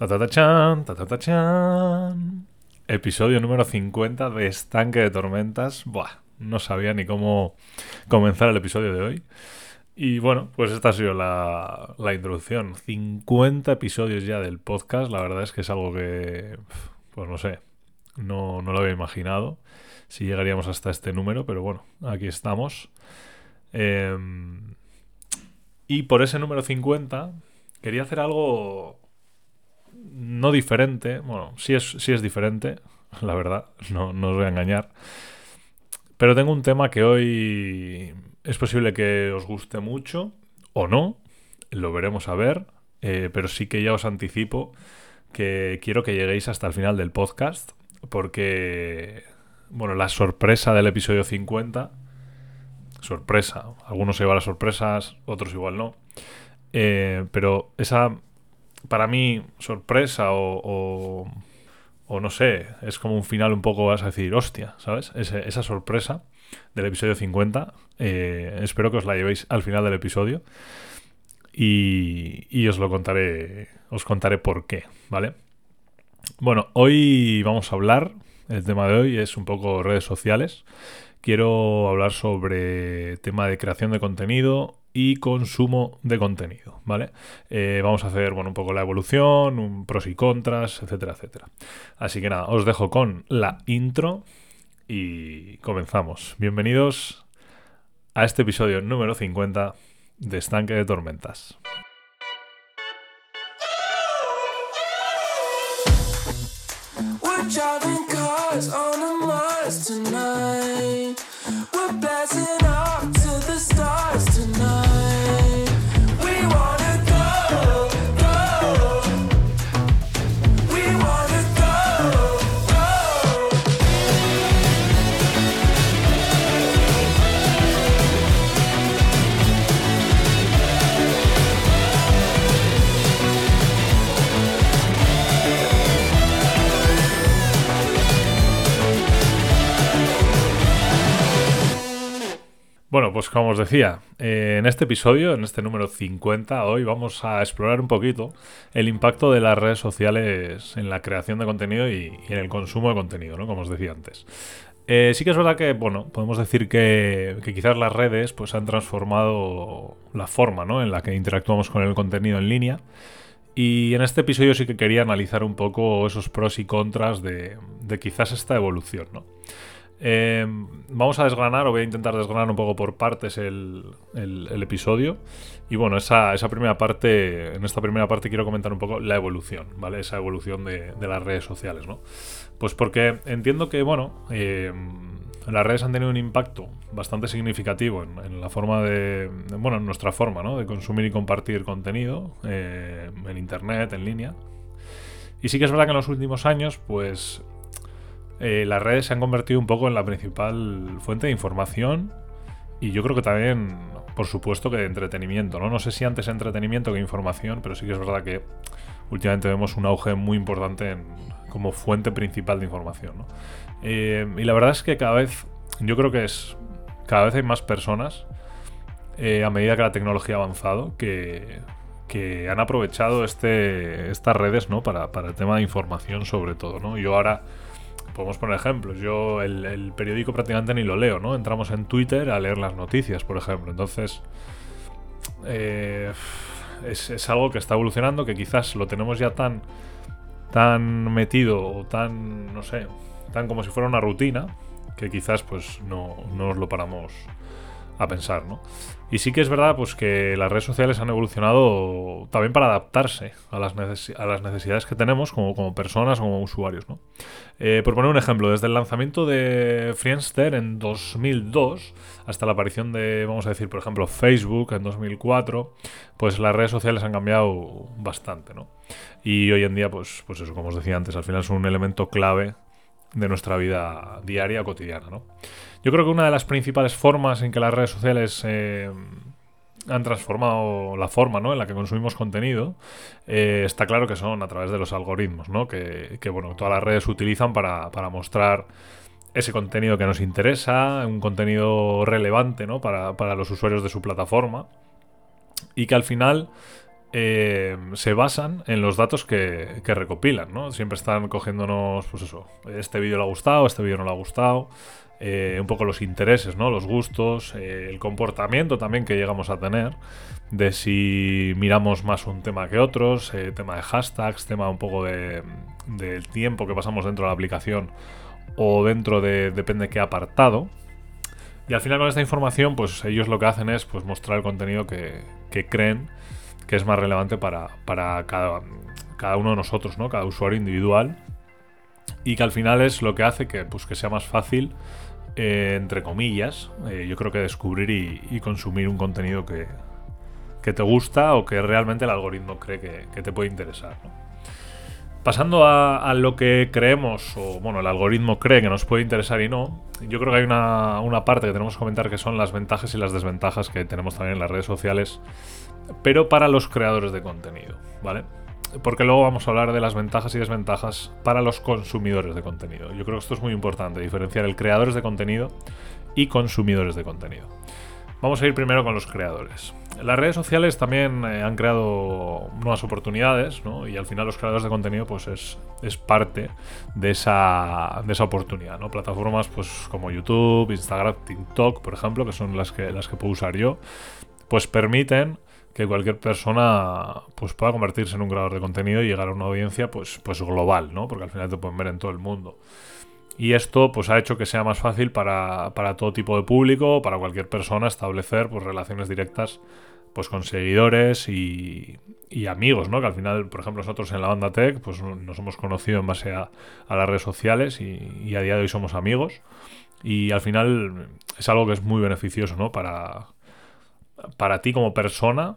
Ta ta. Episodio número 50 de Estanque de Tormentas. Buah, no sabía ni cómo comenzar el episodio de hoy. Y bueno, pues esta ha sido la, introducción. 50 episodios ya del podcast. La verdad es que es algo que, pues no sé, no, no lo había imaginado si llegaríamos hasta este número, pero bueno, aquí estamos. Em, y por ese número 50 quería hacer algo no diferente. Bueno, sí es, sí es diferente, la verdad, no, no os voy a engañar. Pero tengo un tema que hoy es posible que os guste mucho o no, lo veremos a ver, eh, pero sí que ya os anticipo que quiero que lleguéis hasta el final del podcast, porque, bueno, la sorpresa del episodio 50, sorpresa, algunos se llevan las sorpresas, otros igual no, eh, pero esa, para mí, sorpresa o, o, no sé, es como un final un poco, vas a decir, hostia, ¿sabes? Esa sorpresa del episodio 50, eh, espero que os la llevéis al final del episodio y, y os lo contaré, os contaré por qué, ¿vale? Bueno, hoy vamos a hablar, el tema de hoy es un poco redes sociales. Quiero hablar sobre tema de creación de contenido y consumo de contenido, ¿vale? Eh, vamos a hacer, bueno, un poco la evolución, un pros y contras, etcétera, etcétera. Así que nada, os dejo con la intro y comenzamos. Bienvenidos a este episodio número 50 de Estanque de Tormentas. tonight. We're blessed. Pues como os decía, eh, en este episodio, en este número 50, hoy vamos a explorar un poquito el impacto de las redes sociales en la creación de contenido y, en el consumo de contenido, ¿no? Como os decía antes. Eh, sí que es verdad que, bueno, podemos decir que, quizás las redes pues han transformado la forma, ¿no? En la que interactuamos con el contenido en línea. Y en este episodio sí que quería analizar un poco esos pros y contras de quizás esta evolución, ¿no? Eh, vamos a desgranar, o voy a intentar desgranar un poco por partes el, episodio. Y bueno, esa, primera parte, en esta primera parte quiero comentar un poco la evolución, ¿vale? Esa evolución de, las redes sociales, ¿no? Pues porque entiendo que, bueno, eh, las redes han tenido un impacto bastante significativo en, la forma de, de- bueno, en nuestra forma, ¿no? De consumir y compartir contenido eh, en Internet, en línea. Y sí que es verdad que en los últimos años, pues eh, las redes se han convertido un poco en la principal fuente de información y yo creo que también, por supuesto, que de entretenimiento, ¿no? No sé si antes entretenimiento que información, pero sí que es verdad que últimamente vemos un auge muy importante en- como fuente principal de información. Eh, y la verdad es que cada vez, yo creo que es, cada vez hay más personas, eh, a medida que la tecnología ha avanzado, que, que han aprovechado este, estas redes, ¿no? Para, para el tema de información sobre todo, ¿no? Yo ahora podemos poner ejemplos. Yo el, periódico prácticamente ni lo leo, ¿no? Entramos en Twitter a leer las noticias, por ejemplo. Entonces, eh, es, es algo que está evolucionando, que quizás lo tenemos ya tan, tan metido o tan, no sé, tan como si fuera una rutina, que quizás pues no, no nos lo paramos a pensar, ¿no? Y sí que es verdad pues que las redes sociales han evolucionado también para adaptarse a las, a las necesidades que tenemos como, personas, como usuarios, ¿no? Eh, por poner un ejemplo, desde el lanzamiento de Friendster en 2002 hasta la aparición de, vamos a decir, por ejemplo, Facebook en 2004, pues las redes sociales han cambiado bastante, ¿no? Y hoy en día, pues, pues eso, como os decía antes, al final son un elemento clave de nuestra vida diaria, cotidiana, ¿no? Yo creo que una de las principales formas en que las redes sociales eh, han transformado la forma ¿no? en la que consumimos contenido, eh, está claro que son a través de los algoritmos, ¿no? que, que, bueno, todas las redes utilizan para, para mostrar ese contenido que nos interesa, un contenido relevante ¿no? para, para los usuarios de su plataforma, y que al final eh, se basan en los datos que, recopilan, ¿no? Siempre están cogiéndonos, pues eso, este vídeo le ha gustado, este vídeo no le ha gustado, eh, un poco los intereses, ¿no? Los gustos, eh, el comportamiento también que llegamos a tener, de si miramos más un tema que otros, eh, tema de hashtags, tema un poco de, del tiempo que pasamos dentro de la aplicación o dentro de depende qué apartado. Y al final con esta información, pues ellos lo que hacen es pues, mostrar el contenido que creen que es más relevante para, para cada, cada uno de nosotros, ¿no? Cada usuario individual. Y que al final es lo que hace que, pues, que sea más fácil, eh, entre comillas, eh, yo creo que descubrir y, consumir un contenido que, que te gusta o que realmente el algoritmo cree que, te puede interesar. Pasando a, a lo que creemos, o bueno, el algoritmo cree que nos puede interesar y no, yo creo que hay una, una parte que tenemos que comentar que son las ventajas y las desventajas que tenemos también en las redes sociales, pero para los creadores de contenido, ¿vale? Porque luego vamos a hablar de las ventajas y desventajas para los consumidores de contenido. Yo creo que esto es muy importante, diferenciar el creadores de contenido y consumidores de contenido. Vamos a ir primero con los creadores. Las redes sociales también eh, han creado nuevas oportunidades, ¿no? Y al final los creadores de contenido, pues es, es parte de esa, de esa oportunidad, ¿no? Plataformas pues como YouTube, Instagram, TikTok, por ejemplo, que son las que, las que puedo usar yo, pues permiten que cualquier persona pues pueda convertirse en un creador de contenido y llegar a una audiencia pues, pues global, ¿no? Porque al final te pueden ver en todo el mundo. Y esto pues ha hecho que sea más fácil para, para todo tipo de público, para cualquier persona establecer pues relaciones directas pues con seguidores y, y amigos, ¿no? Que al final, por ejemplo, nosotros en la banda Tech pues nos hemos conocido en base a, a las redes sociales y, a día de hoy somos amigos. Y al final es algo que es muy beneficioso, ¿no? Para, para ti como persona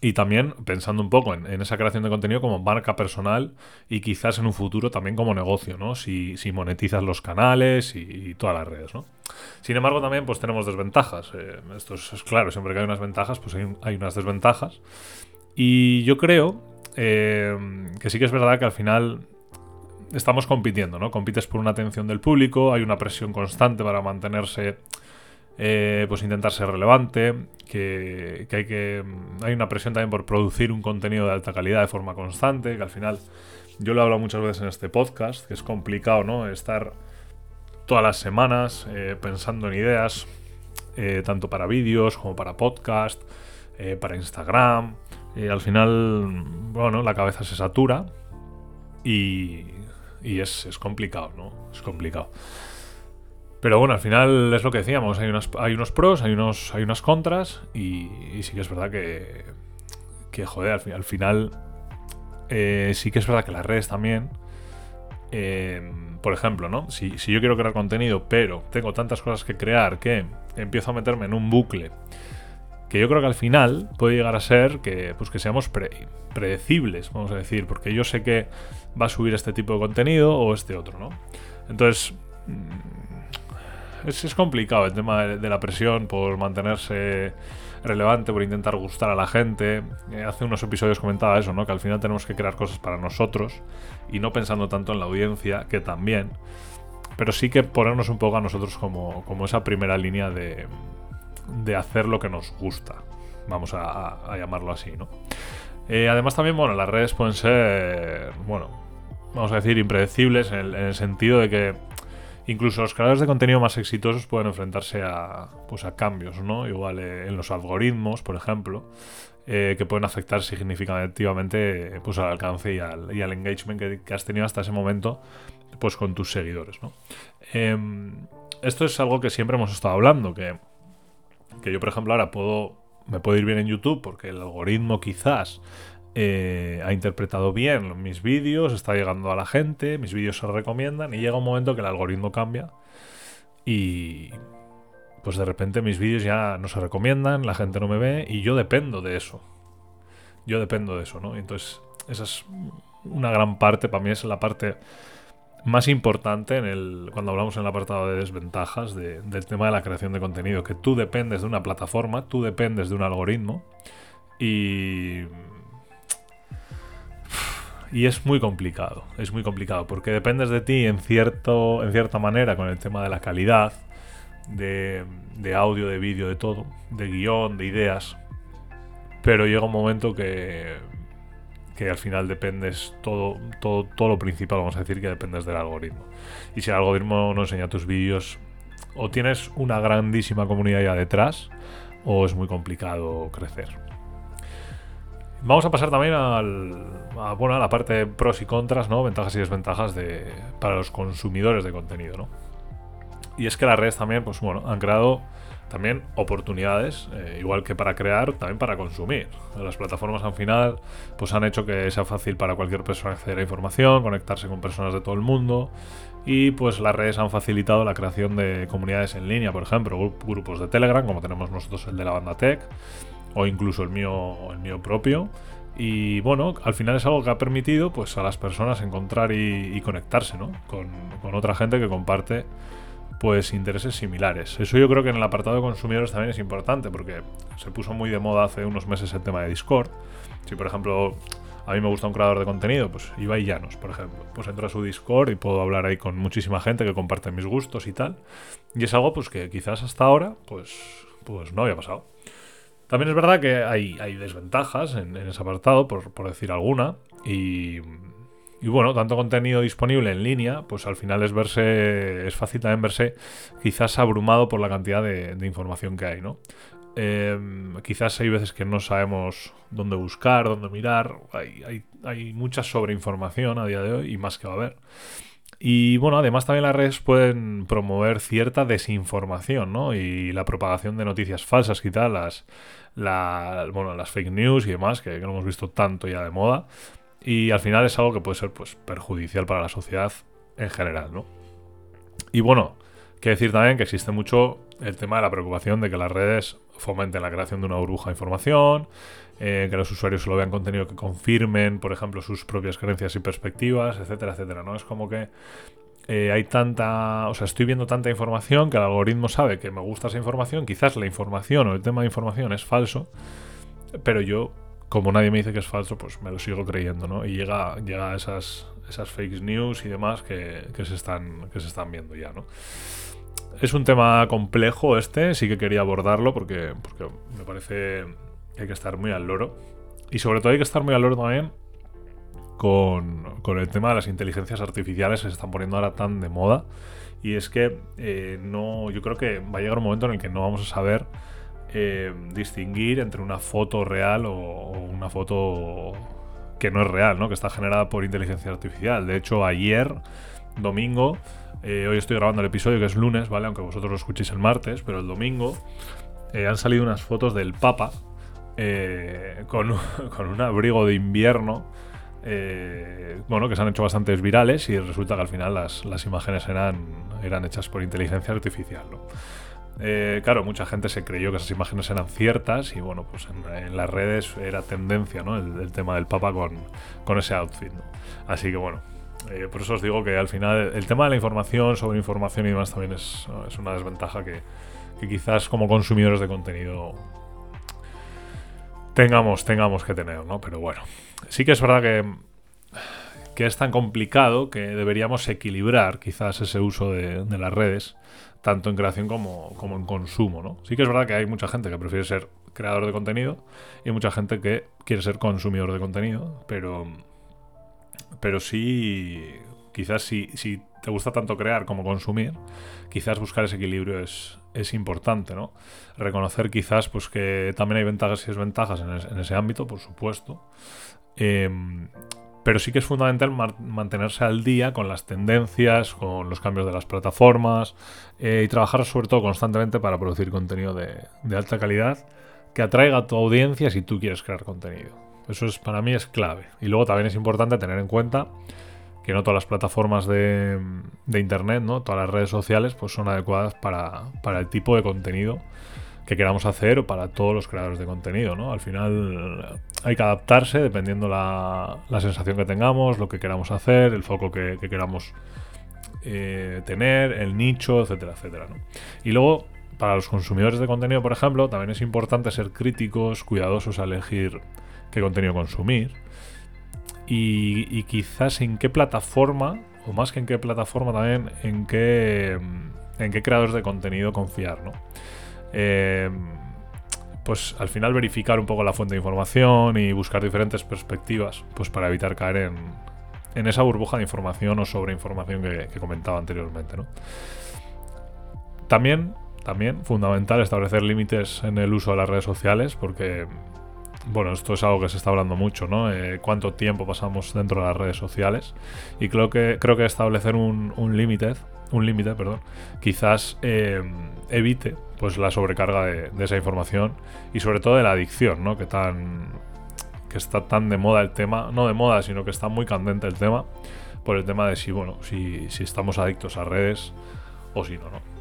y también pensando un poco en, esa creación de contenido como marca personal y quizás en un futuro también como negocio, ¿no? Si, si monetizas los canales y, todas las redes, ¿no? Sin embargo, también pues tenemos desventajas. Eh, esto es, es, claro, siempre que hay unas ventajas, pues hay, hay unas desventajas. Y yo creo eh, que sí que es verdad que al final estamos compitiendo, ¿no? Compites por una atención del público, hay una presión constante para mantenerse eh, pues intentar ser relevante, que, que, hay que hay una presión también por producir un contenido de alta calidad de forma constante, que al final yo lo he hablado muchas veces en este podcast, que es complicado, ¿no? Estar todas las semanas eh, pensando en ideas, eh, tanto para vídeos como para podcast, para Instagram. al final, bueno, la cabeza se satura y, y es, es complicado, ¿no? Es complicado. Pero bueno, al final es lo que decíamos, hay, hay unos pros, hay, unos, hay unas contras y, sí que es verdad que, que joder, al, al final eh, sí que es verdad que las redes también, eh, por ejemplo, ¿no? Si, si, yo quiero crear contenido, pero tengo tantas cosas que crear que empiezo a meterme en un bucle que yo creo que al final puede llegar a ser que, pues que seamos pre predecibles, vamos a decir, porque yo sé que va a subir este tipo de contenido o este otro, ¿no? Entonces es, es, complicado el tema de, la presión por mantenerse relevante, por intentar gustar a la gente. Eh, hace unos episodios comentaba eso, ¿no? Que al final tenemos que crear cosas para nosotros y no pensando tanto en la audiencia, que también. Pero sí que ponernos un poco a nosotros como, como esa primera línea de, de hacer lo que nos gusta. Vamos a, llamarlo así, ¿no? Eh, además también, bueno, las redes pueden ser, bueno, vamos a decir, impredecibles en el sentido de que incluso los creadores de contenido más exitosos pueden enfrentarse a, pues a cambios, ¿no? Igual eh, en los algoritmos, por ejemplo, eh, que pueden afectar significativamente pues, al alcance y al, engagement que, has tenido hasta ese momento pues, con tus seguidores, ¿no? Eh, esto es algo que siempre hemos estado hablando, que, que yo, por ejemplo, ahora puedo me puedo ir bien en YouTube porque el algoritmo quizás eh, ha interpretado bien mis vídeos, está llegando a la gente, mis vídeos se recomiendan y llega un momento que el algoritmo cambia y pues de repente mis vídeos ya no se recomiendan, la gente no me ve y yo dependo de eso. Yo dependo de eso, ¿no? Entonces, esa es una gran parte, para mí es la parte más importante en el, cuando hablamos en el apartado de desventajas de, del tema de la creación de contenido, que tú dependes de una plataforma, tú dependes de un algoritmo y y es muy complicado, es muy complicado, porque dependes de ti en, cierto, en cierta manera con el tema de la calidad, de, de audio, de vídeo, de todo, de guion, de ideas. pero llega un momento que, que al final dependes todo, todo, todo lo principal, vamos a decir que dependes del algoritmo. Y si el algoritmo no enseña tus vídeos, o tienes una grandísima comunidad ya detrás, o es muy complicado crecer. Vamos a pasar también al, a, bueno, a la parte de pros y contras, ¿no? Ventajas y desventajas de, para los consumidores de contenido, ¿no? Y es que las redes también, pues bueno, han creado también oportunidades, eh, igual que para crear, también para consumir. Las plataformas al final pues han hecho que sea fácil para cualquier persona acceder a información, conectarse con personas de todo el mundo y pues las redes han facilitado la creación de comunidades en línea, por ejemplo, grupos de Telegram, como tenemos nosotros el de la banda Tech, o incluso el mío, el mío propio. Y bueno, al final es algo que ha permitido pues a las personas encontrar y, conectarse ¿no? con, con otra gente que comparte pues intereses similares. Eso yo creo que en el apartado de consumidores también es importante porque se puso muy de moda hace unos meses el tema de Discord. Si por ejemplo a mí me gusta un creador de contenido, pues Ibai Llanos, por ejemplo, pues entro a su Discord y puedo hablar ahí con muchísima gente que comparte mis gustos y tal. Y es algo pues que quizás hasta ahora pues, pues no había pasado. También es verdad que hay, desventajas en, ese apartado, por, por decir alguna, y y bueno, tanto contenido disponible en línea, pues al final es verse, es fácil también verse quizás abrumado por la cantidad de, información que hay, ¿no? Em, quizás hay veces que no sabemos dónde buscar, dónde mirar, hay, hay, hay mucha sobreinformación a día de hoy y más que va a haber. Y bueno, además también las redes pueden promover cierta desinformación, ¿no? Y la propagación de noticias falsas, quizás las, bueno, las fake news y demás, que, que no hemos visto tanto ya de moda. Y al final es algo que puede ser pues, perjudicial para la sociedad en general, ¿no? Y bueno, que decir también que existe mucho el tema de la preocupación de que las redes fomenten la creación de una burbuja de información, eh, que los usuarios solo vean contenido que confirmen, por ejemplo, sus propias creencias y perspectivas, etcétera, etcétera, ¿no? Es como que eh, hay tanta, o sea, estoy viendo tanta información que el algoritmo sabe que me gusta esa información, quizás la información o el tema de información es falso, pero yo como nadie me dice que es falso, pues me lo sigo creyendo, ¿no? Y llega, llega a esas, esas fake news y demás que, se están, que se están viendo ya, ¿no? Es un tema complejo este, sí que quería abordarlo porque, porque me parece que hay que estar muy al loro. Y sobre todo hay que estar muy al loro también con, con el tema de las inteligencias artificiales que se están poniendo ahora tan de moda. Y es que eh, no, yo creo que va a llegar un momento en el que no vamos a saber eh, distinguir entre una foto real o, una foto que no es real, ¿no? que está generada por inteligencia artificial. De hecho, ayer, domingo, eh, hoy estoy grabando el episodio que es lunes, ¿vale? Aunque vosotros lo escuchéis el martes, pero el domingo eh, han salido unas fotos del Papa con, un abrigo de invierno. bueno, que se han hecho bastantes virales y resulta que al final las, imágenes eran, hechas por inteligencia artificial. ¿no? Eh, claro, mucha gente se creyó que esas imágenes eran ciertas y bueno, pues en, las redes era tendencia, ¿no? El, tema del Papa con, ese outfit, Así que bueno, eh, por eso os digo que al final el tema de la información, sobre información y demás también es, una desventaja que, quizás como consumidores de contenido tengamos, tengamos que tener, ¿no? Pero bueno, sí que es verdad que, que es tan complicado que deberíamos equilibrar quizás ese uso de, de las redes tanto en creación como, en consumo, ¿no? Sí que es verdad que hay mucha gente que prefiere ser creador de contenido y mucha gente que quiere ser consumidor de contenido, pero, pero sí, quizás si, si te gusta tanto crear como consumir, quizás buscar ese equilibrio es, es importante, ¿no? Reconocer quizás pues que también hay ventajas y desventajas en, ese ámbito, por supuesto. Em, pero sí que es fundamental mantenerse al día con las tendencias, con los cambios de las plataformas eh, y trabajar sobre todo constantemente para producir contenido de, alta calidad que atraiga a tu audiencia si tú quieres crear contenido. Eso es para mí es clave. Y luego también es importante tener en cuenta que no todas las plataformas de, internet, ¿no? todas las redes sociales, pues son adecuadas para, para el tipo de contenido que queramos hacer para todos los creadores de contenido, ¿no? Al final hay que adaptarse dependiendo la, la sensación que tengamos, lo que queramos hacer, el foco que, queramos eh, tener, el nicho, etcétera, etcétera, ¿no? Y luego, para los consumidores de contenido, por ejemplo, también es importante ser críticos, cuidadosos a elegir qué contenido consumir y, quizás en qué plataforma, o más que en qué plataforma también, en qué, en qué creadores de contenido confiar, ¿no? Eh, pues al final verificar un poco la fuente de información y buscar diferentes perspectivas, pues para evitar caer en, en esa burbuja de información o sobreinformación que, que comentaba anteriormente, ¿no? También, también, fundamental establecer límites en el uso de las redes sociales, porque, bueno, esto es algo que se está hablando mucho, ¿no? Eh, cuánto tiempo pasamos dentro de las redes sociales. Y creo que, creo que establecer un, límite, un límite, perdón, quizás eh, evite pues la sobrecarga de, de esa información y sobre todo de la adicción, ¿no? Que tan que está tan de moda el tema, no de moda, sino que está muy candente el tema, por el tema de si, bueno, si, si estamos adictos a redes o si no, ¿no?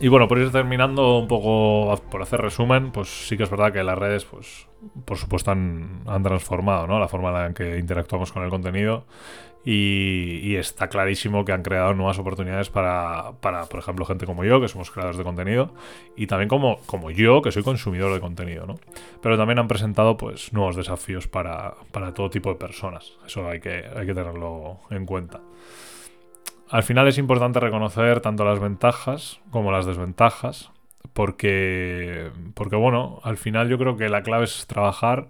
Y bueno, por ir terminando un poco, por hacer resumen, pues sí que es verdad que las redes, pues por supuesto han, transformado ¿no? la forma en la que interactuamos con el contenido y, está clarísimo que han creado nuevas oportunidades para, para, por ejemplo, gente como yo, que somos creadores de contenido, y también como, yo, que soy consumidor de contenido, ¿no? Pero también han presentado pues nuevos desafíos para, todo tipo de personas. Eso hay que tenerlo en cuenta. Al final es importante reconocer tanto las ventajas como las desventajas, porque, porque bueno, al final yo creo que la clave es trabajar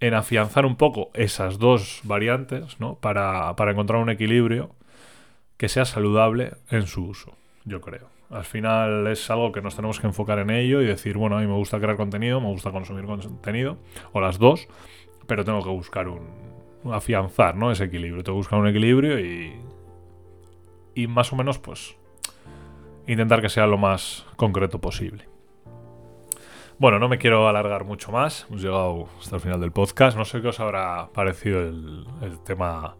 en afianzar un poco esas dos variantes, ¿no? Para, para encontrar un equilibrio que sea saludable en su uso, yo creo. Al final es algo que nos tenemos que enfocar en ello y decir, bueno, a mí me gusta crear contenido, me gusta consumir contenido, o las dos, pero tengo que buscar un, afianzar, ¿no? Ese equilibrio. Tengo que buscar un equilibrio y, y más o menos, pues, intentar que sea lo más concreto posible. Bueno, no me quiero alargar mucho más. Hemos llegado hasta el final del podcast. No sé qué os habrá parecido el, el tema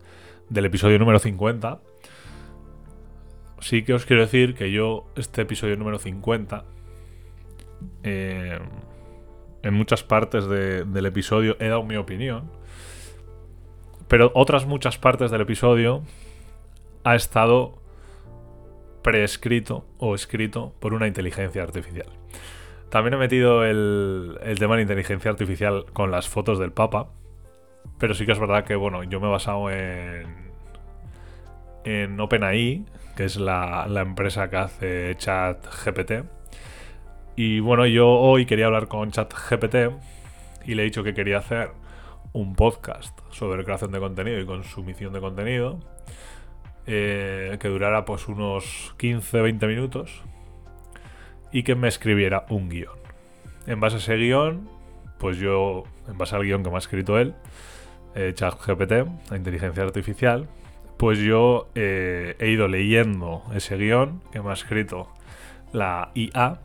del episodio número 50. Sí que os quiero decir que yo, este episodio número 50, eh, en muchas partes de- del episodio he dado mi opinión. Pero otras muchas partes del episodio ha estado preescrito o escrito por una inteligencia artificial. También he metido el, el tema de inteligencia artificial con las fotos del Papa. Pero sí que es verdad que, bueno, yo me he basado en, en OpenAI, que es la, la empresa que hace ChatGPT. Y bueno, yo hoy quería hablar con ChatGPT y le he dicho que quería hacer un podcast sobre creación de contenido y consumición de contenido eh, que durara pues unos 15-20 minutos y que me escribiera un guion. En base a ese guion, pues yo, en base al guion que me ha escrito él, eh, ChatGPT, la inteligencia artificial, pues yo eh, he ido leyendo ese guion que me ha escrito la IA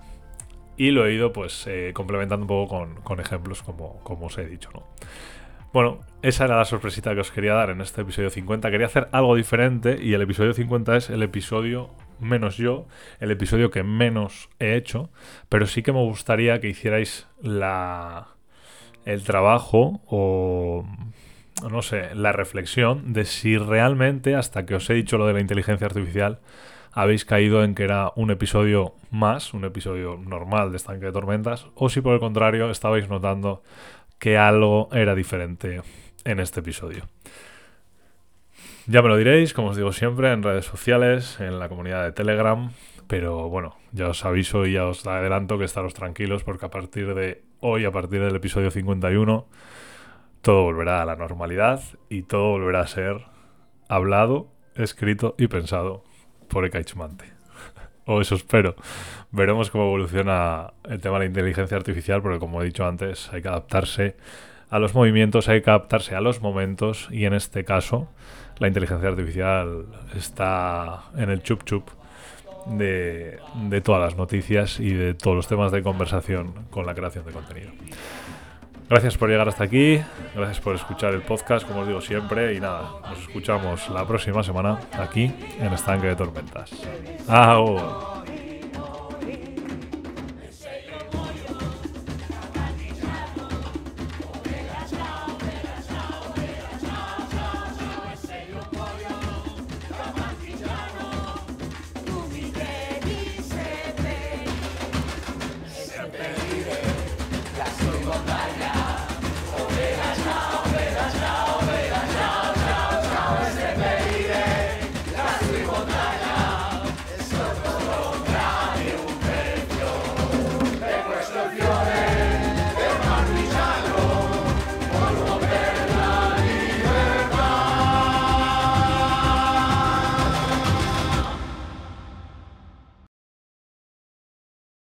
y lo he ido pues eh, complementando un poco con, con ejemplos como, como os he dicho, ¿no? Bueno, esa era la sorpresita que os quería dar en este episodio 50. Quería hacer algo diferente y el episodio 50 es el episodio menos yo, el episodio que menos he hecho, pero sí que me gustaría que hicierais la el trabajo o no sé, la reflexión de si realmente hasta que os he dicho lo de la inteligencia artificial habéis caído en que era un episodio más, un episodio normal de estanque de tormentas, o si por el contrario estabais notando que algo era diferente en este episodio. Ya me lo diréis, como os digo siempre, en redes sociales, en la comunidad de Telegram, pero bueno, ya os aviso y ya os adelanto que estaros tranquilos porque a partir de hoy, a partir del episodio 51, todo volverá a la normalidad y todo volverá a ser hablado, escrito y pensado por Ekaich-Mante. O eso espero. Veremos cómo evoluciona el tema de la inteligencia artificial, porque como he dicho antes, hay que adaptarse a los movimientos, hay que adaptarse a los momentos, y en este caso, la inteligencia artificial está en el chup chup de, de todas las noticias y de todos los temas de conversación con la creación de contenido. Gracias por llegar hasta aquí, gracias por escuchar el podcast, como os digo siempre, y nada, nos escuchamos la próxima semana aquí en Estanque de Tormentas. ¡Au!